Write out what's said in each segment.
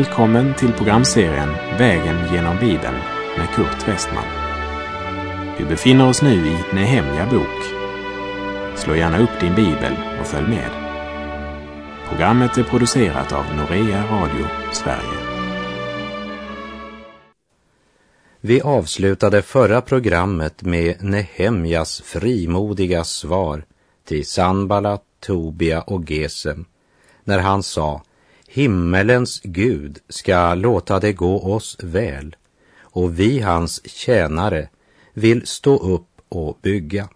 Välkommen till programserien Vägen genom Bibeln med Kurt Westman. Vi befinner oss nu i Nehemja bok. Slå gärna upp din bibel och följ med. Programmet är producerat av Norea Radio Sverige. Vi avslutade förra programmet med Nehemjas frimodiga svar till Sanballat, Tobia och Gesem när han sa Himmelens Gud ska låta det gå oss väl och vi hans tjänare vill stå upp och bygga.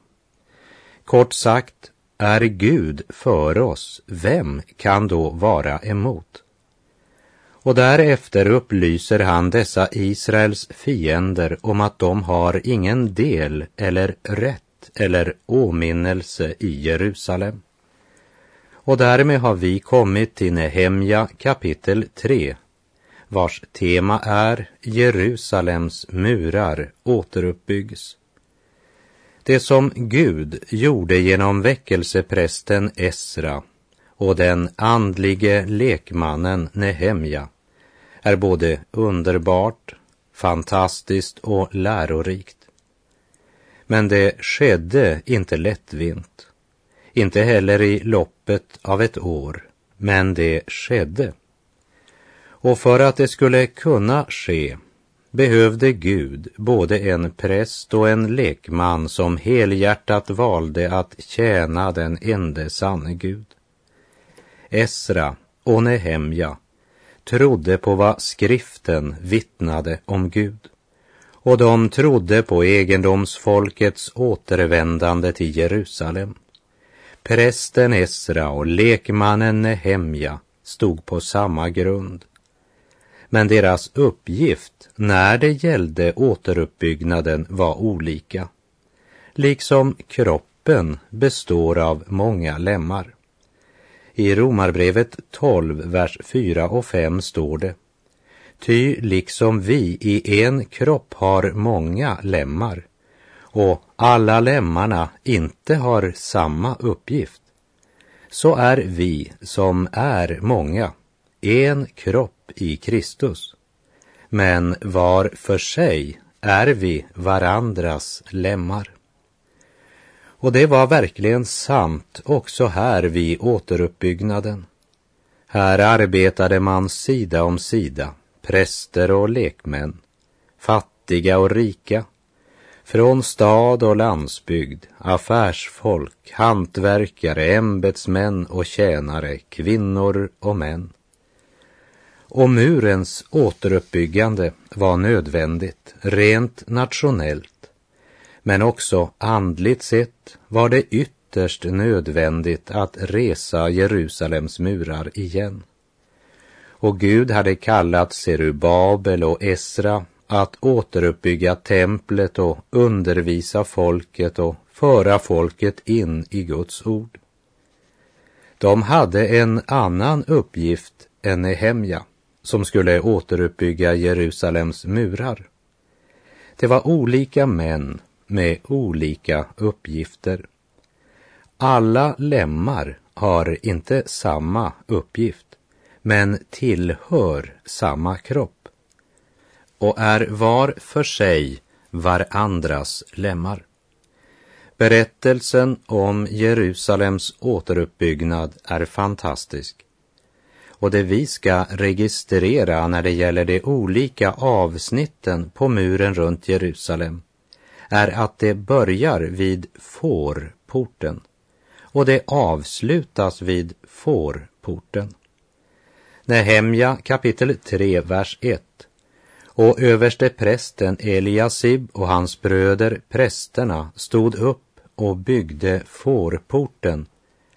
Kort sagt, är Gud för oss, vem kan då vara emot? Och därefter upplyser han dessa Israels fiender om att de har ingen del eller rätt eller åminnelse i Jerusalem. Och därmed har vi kommit till Nehemja kapitel 3, vars tema är Jerusalems murar återuppbyggs. Det som Gud gjorde genom väckelseprästen Esra och den andlige lekmannen Nehemja är både underbart, fantastiskt och lärorikt. Men det skedde inte lättvindigt inte heller i loppet av ett år, men det skedde. Och för att det skulle kunna ske behövde Gud både en präst och en lekman som helhjärtat valde att tjäna den ende sanne Gud. Esra och Nehemja trodde på vad skriften vittnade om Gud och de trodde på egendomsfolkets återvändande till Jerusalem. Prästen Esra och lekmannen Nehemja stod på samma grund. Men deras uppgift när det gällde återuppbyggnaden var olika. Liksom kroppen består av många lemmar. I Romarbrevet 12, vers 4 och 5 står det Ty liksom vi i en kropp har många lemmar och alla lemmarna inte har samma uppgift, så är vi som är många en kropp i Kristus. Men var för sig är vi varandras lemmar. Och det var verkligen sant också här vid återuppbyggnaden. Här arbetade man sida om sida, präster och lekmän, fattiga och rika, från stad och landsbygd, affärsfolk, hantverkare, ämbetsmän och tjänare, kvinnor och män. Och murens återuppbyggande var nödvändigt, rent nationellt. Men också andligt sett var det ytterst nödvändigt att resa Jerusalems murar igen. Och Gud hade kallat Serubabel och Esra att återuppbygga templet och undervisa folket och föra folket in i Guds ord. De hade en annan uppgift än Nehemja som skulle återuppbygga Jerusalems murar. Det var olika män med olika uppgifter. Alla lemmar har inte samma uppgift, men tillhör samma kropp och är var för sig varandras lemmar. Berättelsen om Jerusalems återuppbyggnad är fantastisk. Och det vi ska registrera när det gäller de olika avsnitten på muren runt Jerusalem är att det börjar vid fårporten och det avslutas vid fårporten. Nehemja kapitel 3, vers 1 och överste prästen Eliasib och hans bröder prästerna stod upp och byggde fårporten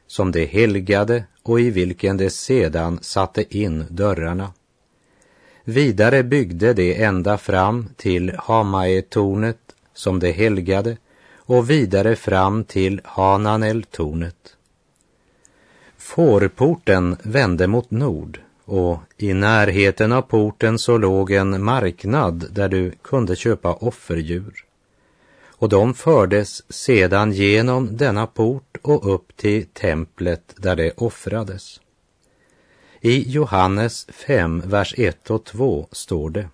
som de helgade och i vilken de sedan satte in dörrarna. Vidare byggde de ända fram till Hamaetornet som de helgade och vidare fram till Hananeltornet. Fårporten vände mot nord och i närheten av porten så låg en marknad där du kunde köpa offerdjur. Och de fördes sedan genom denna port och upp till templet där det offrades. I Johannes 5, vers 1 och 2 står det.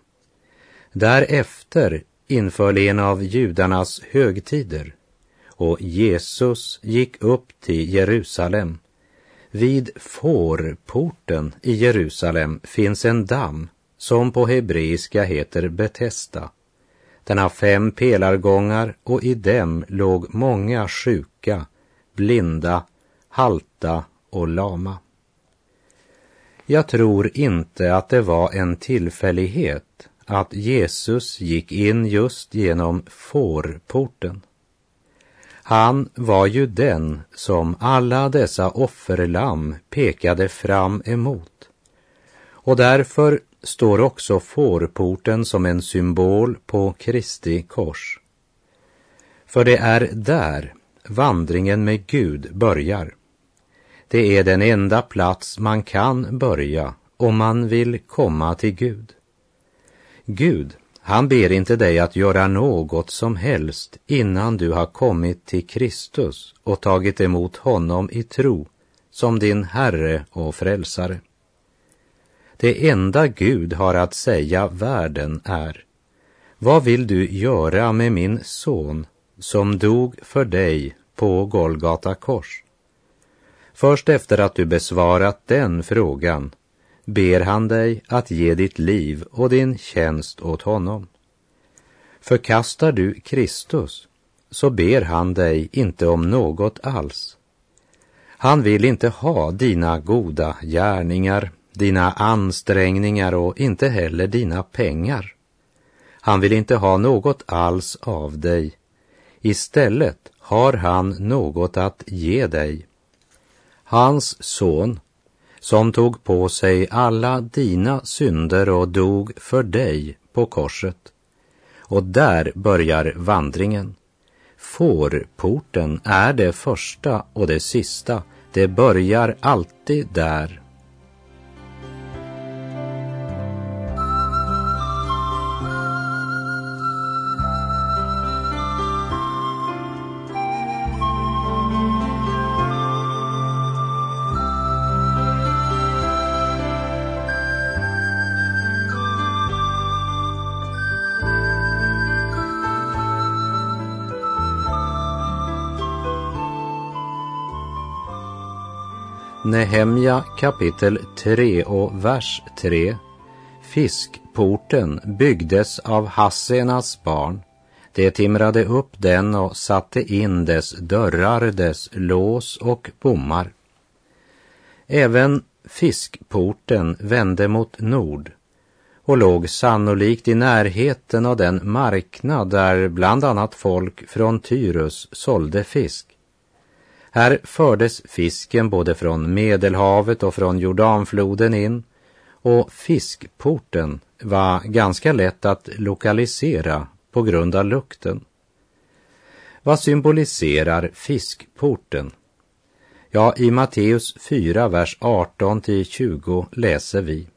Därefter inföll en av judarnas högtider och Jesus gick upp till Jerusalem. Vid fårporten i Jerusalem finns en damm som på hebreiska heter Betesda. Den har fem pelargångar och i dem låg många sjuka, blinda, halta och lama. Jag tror inte att det var en tillfällighet att Jesus gick in just genom fårporten. Han var ju den som alla dessa offerlamm pekade fram emot. Och därför står också fårporten som en symbol på Kristi kors. För det är där vandringen med Gud börjar. Det är den enda plats man kan börja om man vill komma till Gud. Gud, han ber inte dig att göra något som helst innan du har kommit till Kristus och tagit emot honom i tro som din Herre och Frälsare. Det enda Gud har att säga världen är, vad vill du göra med min son som dog för dig på Golgata kors? Först efter att du besvarat den frågan ber han dig att ge ditt liv och din tjänst åt honom. Förkastar du Kristus så ber han dig inte om något alls. Han vill inte ha dina goda gärningar, dina ansträngningar och inte heller dina pengar. Han vill inte ha något alls av dig. Istället har han något att ge dig. Hans son som tog på sig alla dina synder och dog för dig på korset. Och där börjar vandringen. Fårporten är det första och det sista. Det börjar alltid där Nehemja kapitel 3 och vers 3. Fiskporten byggdes av Hassenas barn. De timrade upp den och satte in dess dörrar, dess lås och bommar. Även fiskporten vände mot nord och låg sannolikt i närheten av den marknad där bland annat folk från Tyrus sålde fisk. Här fördes fisken både från Medelhavet och från Jordanfloden in och fiskporten var ganska lätt att lokalisera på grund av lukten. Vad symboliserar fiskporten? Ja, i Matteus 4, vers 18 till 20 läser vi.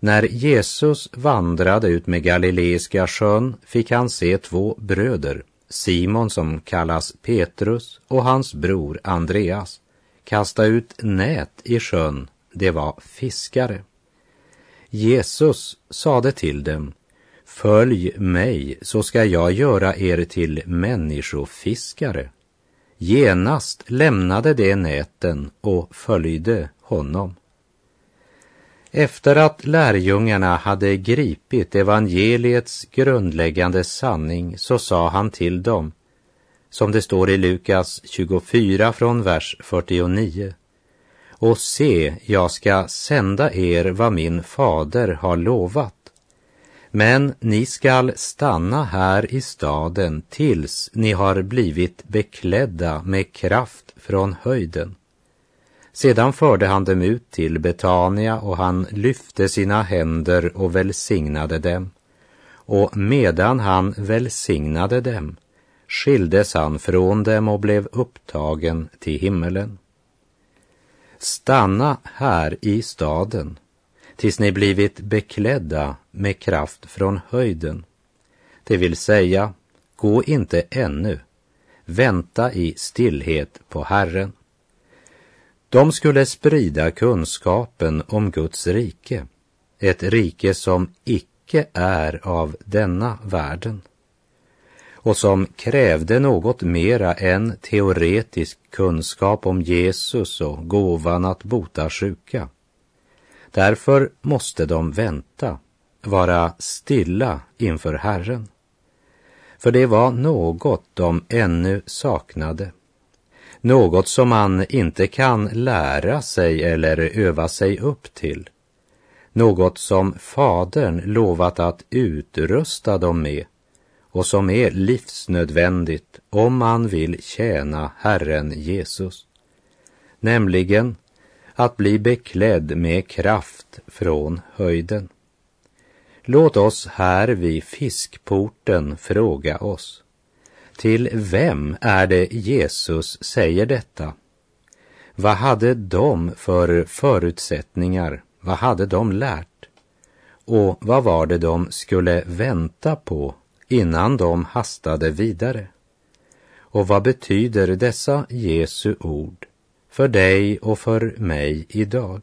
När Jesus vandrade ut med Galileiska sjön fick han se två bröder, Simon som kallas Petrus och hans bror Andreas kasta ut nät i sjön, det var fiskare. Jesus sade till dem, Följ mig så ska jag göra er till människofiskare. Genast lämnade de näten och följde honom. Efter att lärjungarna hade gripit evangeliets grundläggande sanning så sa han till dem, som det står i Lukas 24 från vers 49. Och se, jag ska sända er vad min fader har lovat. Men ni skall stanna här i staden tills ni har blivit beklädda med kraft från höjden. Sedan förde han dem ut till Betania och han lyfte sina händer och välsignade dem. Och medan han välsignade dem skildes han från dem och blev upptagen till himmelen. Stanna här i staden tills ni blivit beklädda med kraft från höjden. Det vill säga, gå inte ännu, vänta i stillhet på Herren. De skulle sprida kunskapen om Guds rike, ett rike som icke är av denna världen och som krävde något mera än teoretisk kunskap om Jesus och gåvan att bota sjuka. Därför måste de vänta, vara stilla inför Herren. För det var något de ännu saknade. Något som man inte kan lära sig eller öva sig upp till. Något som Fadern lovat att utrusta dem med och som är livsnödvändigt om man vill tjäna Herren Jesus. Nämligen att bli beklädd med kraft från höjden. Låt oss här vid fiskporten fråga oss. Till vem är det Jesus säger detta? Vad hade de för förutsättningar? Vad hade de lärt? Och vad var det de skulle vänta på innan de hastade vidare? Och vad betyder dessa Jesu ord för dig och för mig idag?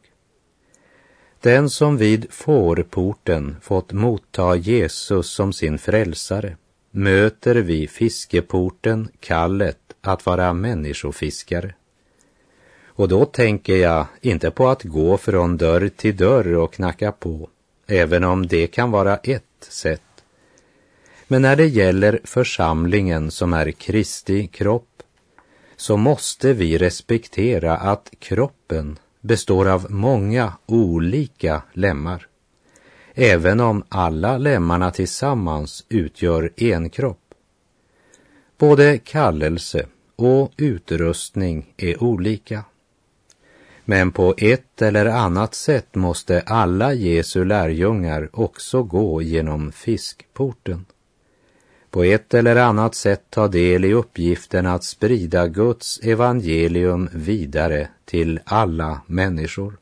Den som vid fårporten fått motta Jesus som sin frälsare möter vi fiskeporten kallet att vara människofiskare. Och då tänker jag inte på att gå från dörr till dörr och knacka på, även om det kan vara ett sätt. Men när det gäller församlingen som är Kristi kropp så måste vi respektera att kroppen består av många olika lemmar, även om alla lemmarna tillsammans utgör en kropp. Både kallelse och utrustning är olika. Men på ett eller annat sätt måste alla Jesu lärjungar också gå genom fiskporten. På ett eller annat sätt ta del i uppgiften att sprida Guds evangelium vidare till alla människor.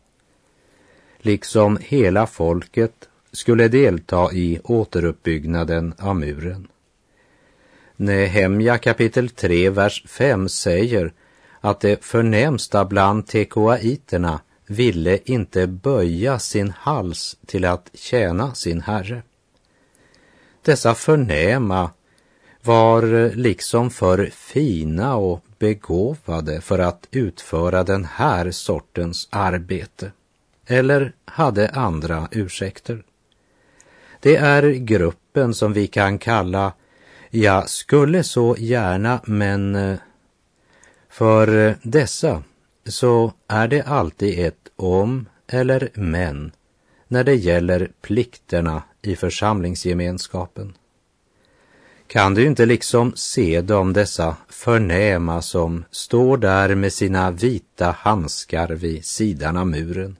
Liksom hela folket skulle delta i återuppbyggnaden av muren. Nehemja kapitel 3, vers 5 säger att det förnämsta bland tekoaiterna ville inte böja sin hals till att tjäna sin herre. Dessa förnäma var liksom för fina och begåvade för att utföra den här sortens arbete eller hade andra ursäkter. Det är gruppen som vi kan kalla jag skulle så gärna men eh, för eh, dessa så är det alltid ett om eller men när det gäller plikterna i församlingsgemenskapen. Kan du inte liksom se dem, dessa förnäma som står där med sina vita handskar vid sidan av muren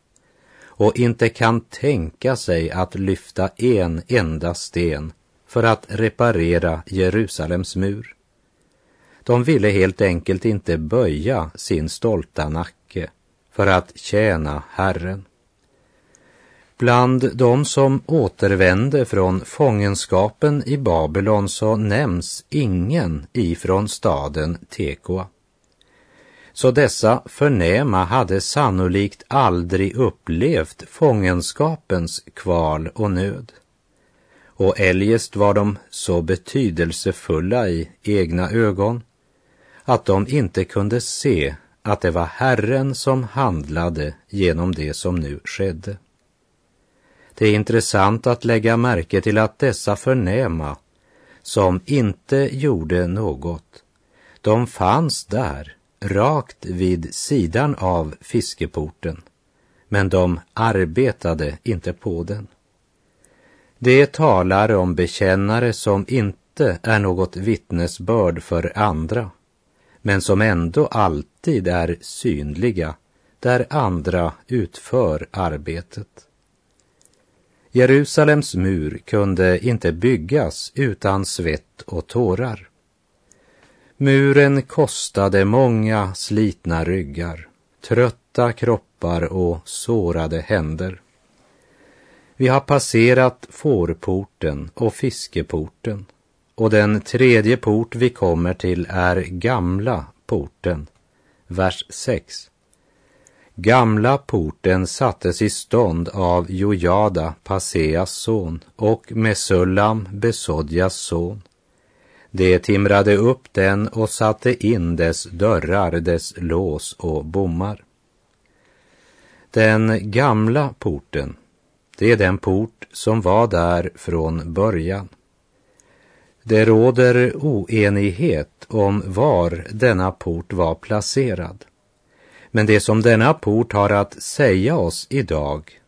och inte kan tänka sig att lyfta en enda sten för att reparera Jerusalems mur? De ville helt enkelt inte böja sin stolta nacke för att tjäna Herren. Bland de som återvände från fångenskapen i Babylon så nämns ingen ifrån staden Tekoa. Så dessa förnäma hade sannolikt aldrig upplevt fångenskapens kval och nöd. Och eljest var de så betydelsefulla i egna ögon att de inte kunde se att det var Herren som handlade genom det som nu skedde. Det är intressant att lägga märke till att dessa förnäma, som inte gjorde något, de fanns där, rakt vid sidan av fiskeporten, men de arbetade inte på den. Det talar om bekännare som inte är något vittnesbörd för andra, men som ändå alltid är synliga där andra utför arbetet. Jerusalems mur kunde inte byggas utan svett och tårar. Muren kostade många slitna ryggar, trötta kroppar och sårade händer. Vi har passerat fårporten och fiskeporten och den tredje port vi kommer till är gamla porten, vers 6. Gamla porten sattes i stånd av Jojada, Paseas son, och Mesullam, Besodjas son. De timrade upp den och satte in dess dörrar, dess lås och bommar. Den gamla porten, det är den port som var där från början. Det råder oenighet om var denna port var placerad. Men det som denna port har att säga oss idag,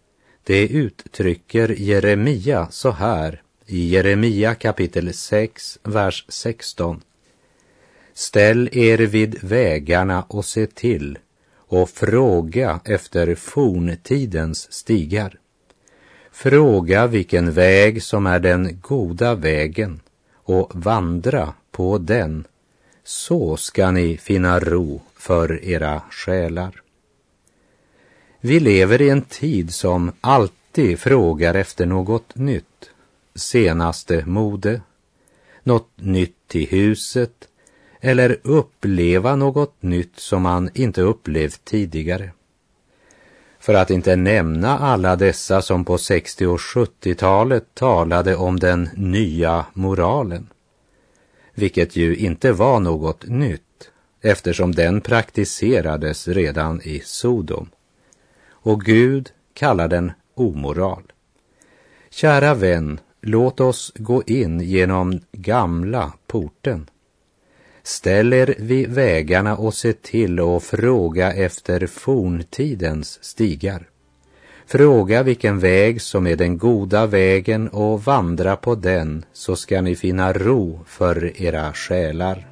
det uttrycker Jeremia så här i Jeremia kapitel 6, vers 16. Ställ er vid vägarna och se till och fråga efter forntidens stigar. Fråga vilken väg som är den goda vägen och vandra på den. Så ska ni finna ro för era själar. Vi lever i en tid som alltid frågar efter något nytt, senaste mode, något nytt till huset eller uppleva något nytt som man inte upplevt tidigare. För att inte nämna alla dessa som på 60 och 70-talet talade om den nya moralen, vilket ju inte var något nytt eftersom den praktiserades redan i Sodom. Och Gud kallar den omoral. Kära vän, låt oss gå in genom gamla porten. Ställ er vid vägarna och se till och fråga efter forntidens stigar. Fråga vilken väg som är den goda vägen och vandra på den så ska ni finna ro för era själar.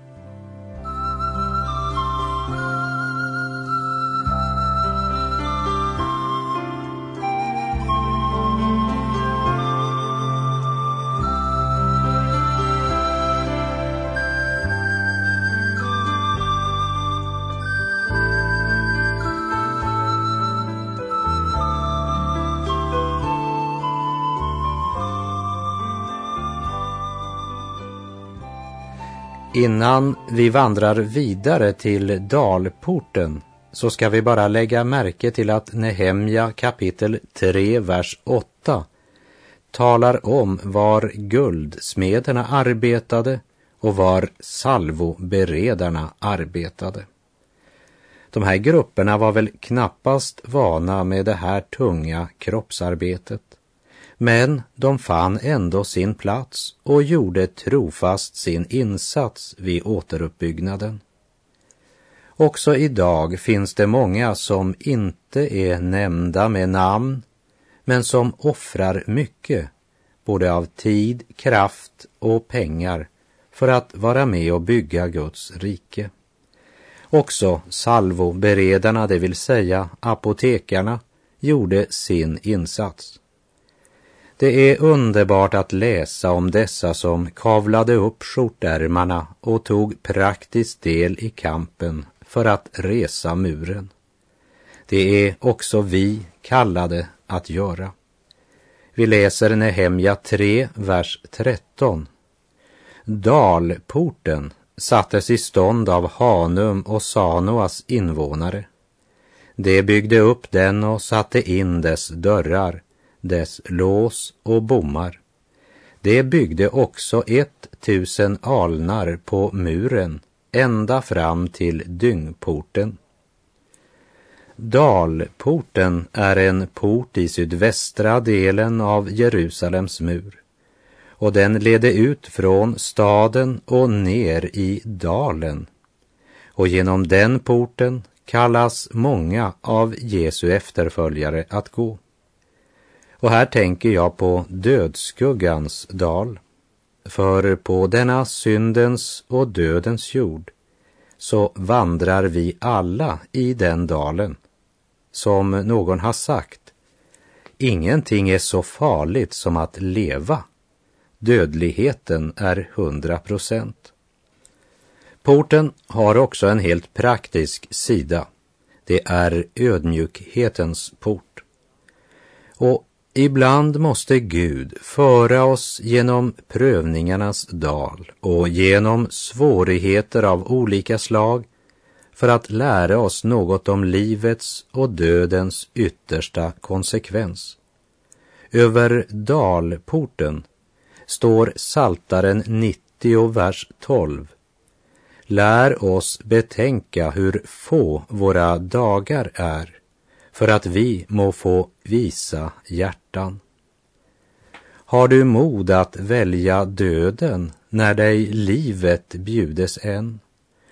Innan vi vandrar vidare till dalporten så ska vi bara lägga märke till att Nehemja kapitel 3, vers 8 talar om var guldsmederna arbetade och var salvoberedarna arbetade. De här grupperna var väl knappast vana med det här tunga kroppsarbetet. Men de fann ändå sin plats och gjorde trofast sin insats vid återuppbyggnaden. Också idag finns det många som inte är nämnda med namn, men som offrar mycket, både av tid, kraft och pengar, för att vara med och bygga Guds rike. Också salvoberedarna, det vill säga apotekarna, gjorde sin insats. Det är underbart att läsa om dessa som kavlade upp skjortärmarna och tog praktisk del i kampen för att resa muren. Det är också vi kallade att göra. Vi läser Nehemja 3, vers 13. Dalporten sattes i stånd av Hanum och Sanoas invånare. De byggde upp den och satte in dess dörrar dess lås och bommar. Det byggde också ett tusen alnar på muren ända fram till dyngporten. Dalporten är en port i sydvästra delen av Jerusalems mur och den ledde ut från staden och ner i dalen. Och genom den porten kallas många av Jesu efterföljare att gå. Och här tänker jag på dödsskuggans dal. För på denna syndens och dödens jord så vandrar vi alla i den dalen. Som någon har sagt, ingenting är så farligt som att leva. Dödligheten är hundra procent. Porten har också en helt praktisk sida. Det är ödmjukhetens port. Och Ibland måste Gud föra oss genom prövningarnas dal och genom svårigheter av olika slag för att lära oss något om livets och dödens yttersta konsekvens. Över dalporten står Saltaren 90, vers 12. Lär oss betänka hur få våra dagar är, för att vi må få visa hjärtan. Har du mod att välja döden när dig livet bjudes än?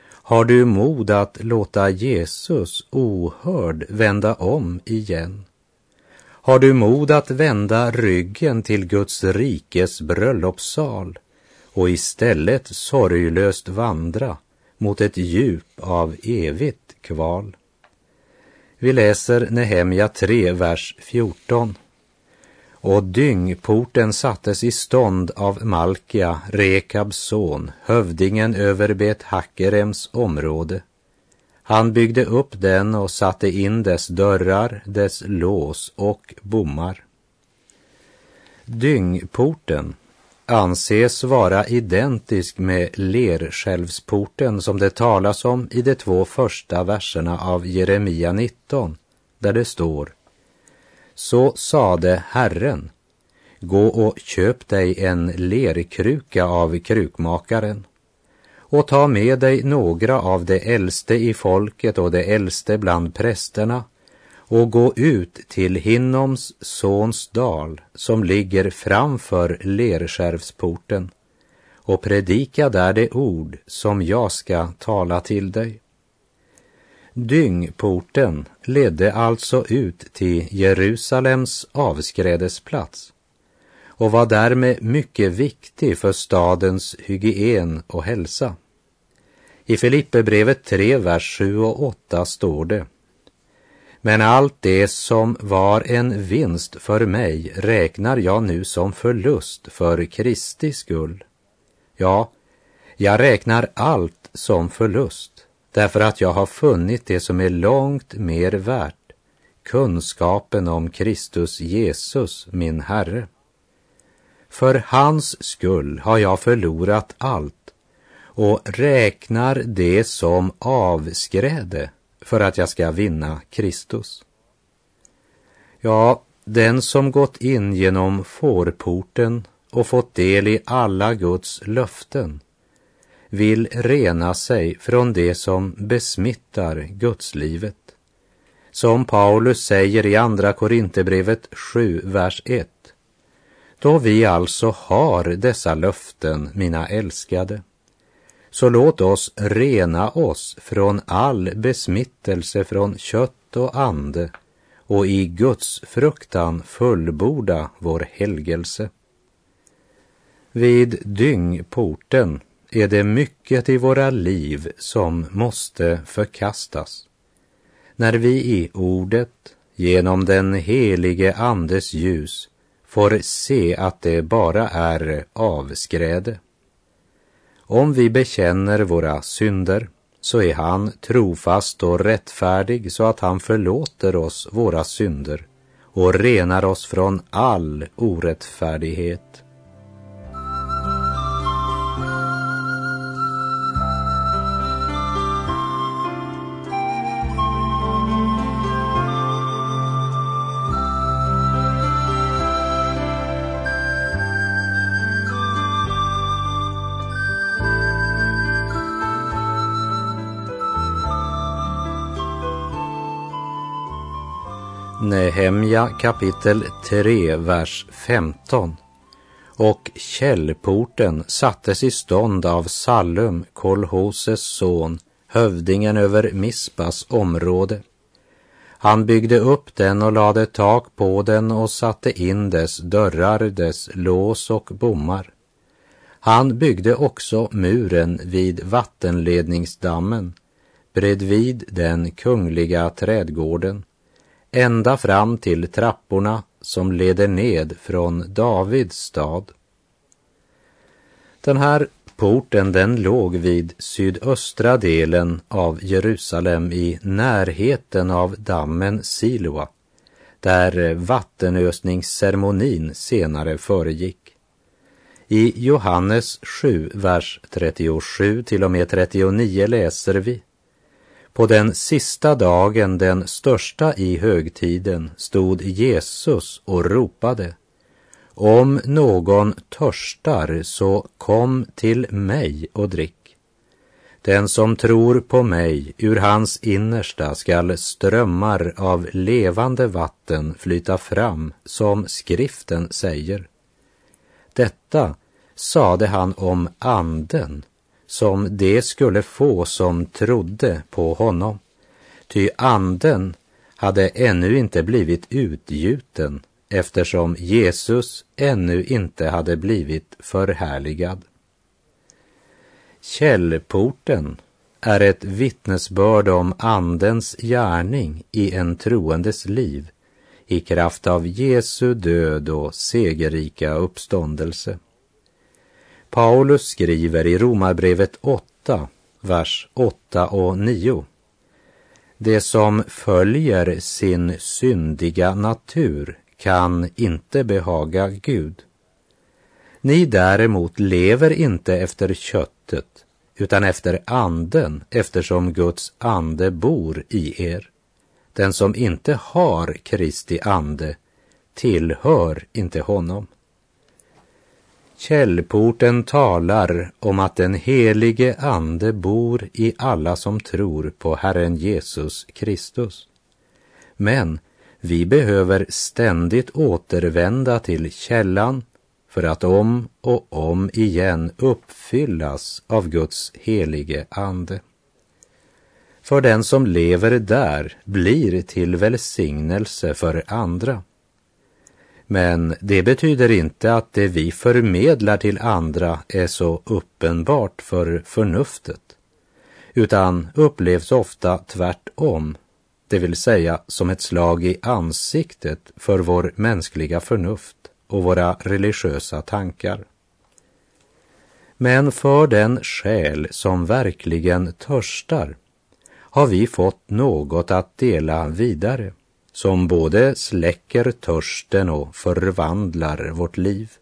Har du mod att låta Jesus ohörd vända om igen? Har du mod att vända ryggen till Guds rikes bröllopssal och istället sorglöst vandra mot ett djup av evigt kval? Vi läser Nehemja 3, vers 14 och dyngporten sattes i stånd av Malkia, Rekabs son, hövdingen över Bet Hakerems område. Han byggde upp den och satte in dess dörrar, dess lås och bommar. Dyngporten anses vara identisk med Lerskälvsporten som det talas om i de två första verserna av Jeremia 19, där det står så sade Herren, gå och köp dig en lerkruka av krukmakaren och ta med dig några av de äldste i folket och de äldste bland prästerna och gå ut till Hinnoms sons dal som ligger framför Lerskärvsporten och predika där det ord som jag ska tala till dig. Dyngporten ledde alltså ut till Jerusalems avskrädesplats och var därmed mycket viktig för stadens hygien och hälsa. I Filipperbrevet 3, vers 7 och 8 står det men allt det som var en vinst för mig räknar jag nu som förlust för Kristi skull. Ja, jag räknar allt som förlust därför att jag har funnit det som är långt mer värt, kunskapen om Kristus Jesus, min Herre. För hans skull har jag förlorat allt och räknar det som avskräde för att jag ska vinna Kristus. Ja, den som gått in genom fårporten och fått del i alla Guds löften vill rena sig från det som besmittar gudslivet. Som Paulus säger i Andra Korinthierbrevet 7, vers 1. Då vi alltså har dessa löften, mina älskade, så låt oss rena oss från all besmittelse från kött och ande och i Guds fruktan fullborda vår helgelse. Vid dyngporten är det mycket i våra liv som måste förkastas. När vi i ordet, genom den helige Andes ljus, får se att det bara är avskräde. Om vi bekänner våra synder så är han trofast och rättfärdig så att han förlåter oss våra synder och renar oss från all orättfärdighet. Nehemja kapitel 3, vers 15. Och källporten sattes i stånd av Sallum, Kolhoses son, hövdingen över Mispas område. Han byggde upp den och lade tak på den och satte in dess dörrar, dess lås och bommar. Han byggde också muren vid vattenledningsdammen bredvid den kungliga trädgården ända fram till trapporna som leder ned från Davids stad. Den här porten den låg vid sydöstra delen av Jerusalem i närheten av dammen Siloa där vattenösningsceremonin senare föregick. I Johannes 7, vers 37 till och med 39 läser vi på den sista dagen, den största i högtiden, stod Jesus och ropade. Om någon törstar, så kom till mig och drick. Den som tror på mig, ur hans innersta skall strömmar av levande vatten flyta fram, som skriften säger. Detta sade han om anden som det skulle få som trodde på honom. Ty anden hade ännu inte blivit utgjuten eftersom Jesus ännu inte hade blivit förhärligad. Källporten är ett vittnesbörd om Andens gärning i en troendes liv i kraft av Jesu död och segerrika uppståndelse. Paulus skriver i Romarbrevet 8, vers 8 och 9. Det som följer sin syndiga natur kan inte behaga Gud. Ni däremot lever inte efter köttet utan efter anden eftersom Guds ande bor i er. Den som inte har Kristi ande tillhör inte honom. Källporten talar om att den helige Ande bor i alla som tror på Herren Jesus Kristus. Men vi behöver ständigt återvända till källan för att om och om igen uppfyllas av Guds helige Ande. För den som lever där blir till välsignelse för andra. Men det betyder inte att det vi förmedlar till andra är så uppenbart för förnuftet, utan upplevs ofta tvärtom, det vill säga som ett slag i ansiktet för vår mänskliga förnuft och våra religiösa tankar. Men för den själ som verkligen törstar har vi fått något att dela vidare som både släcker törsten och förvandlar vårt liv.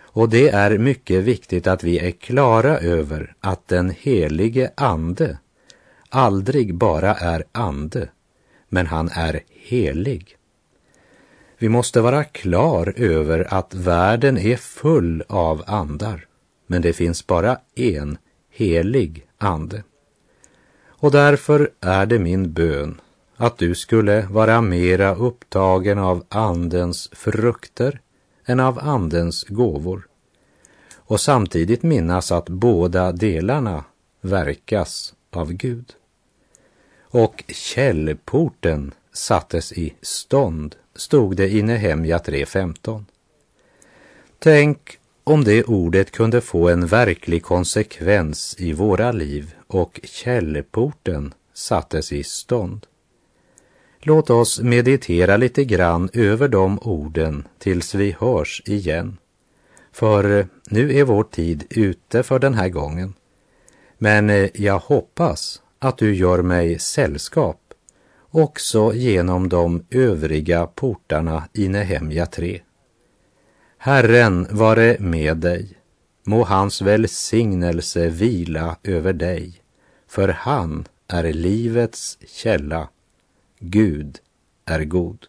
Och det är mycket viktigt att vi är klara över att den helige Ande aldrig bara är ande, men han är helig. Vi måste vara klar över att världen är full av andar, men det finns bara en helig ande. Och därför är det min bön att du skulle vara mera upptagen av Andens frukter än av Andens gåvor och samtidigt minnas att båda delarna verkas av Gud. Och källporten sattes i stånd, stod det i Nehemja 3.15. Tänk om det ordet kunde få en verklig konsekvens i våra liv och källporten sattes i stånd. Låt oss meditera lite grann över de orden tills vi hörs igen. För eh, nu är vår tid ute för den här gången. Men eh, jag hoppas att du gör mig sällskap också genom de övriga portarna i Nehemja 3. Herren vare med dig, må hans välsignelse vila över dig, för han är livets källa Gud är god.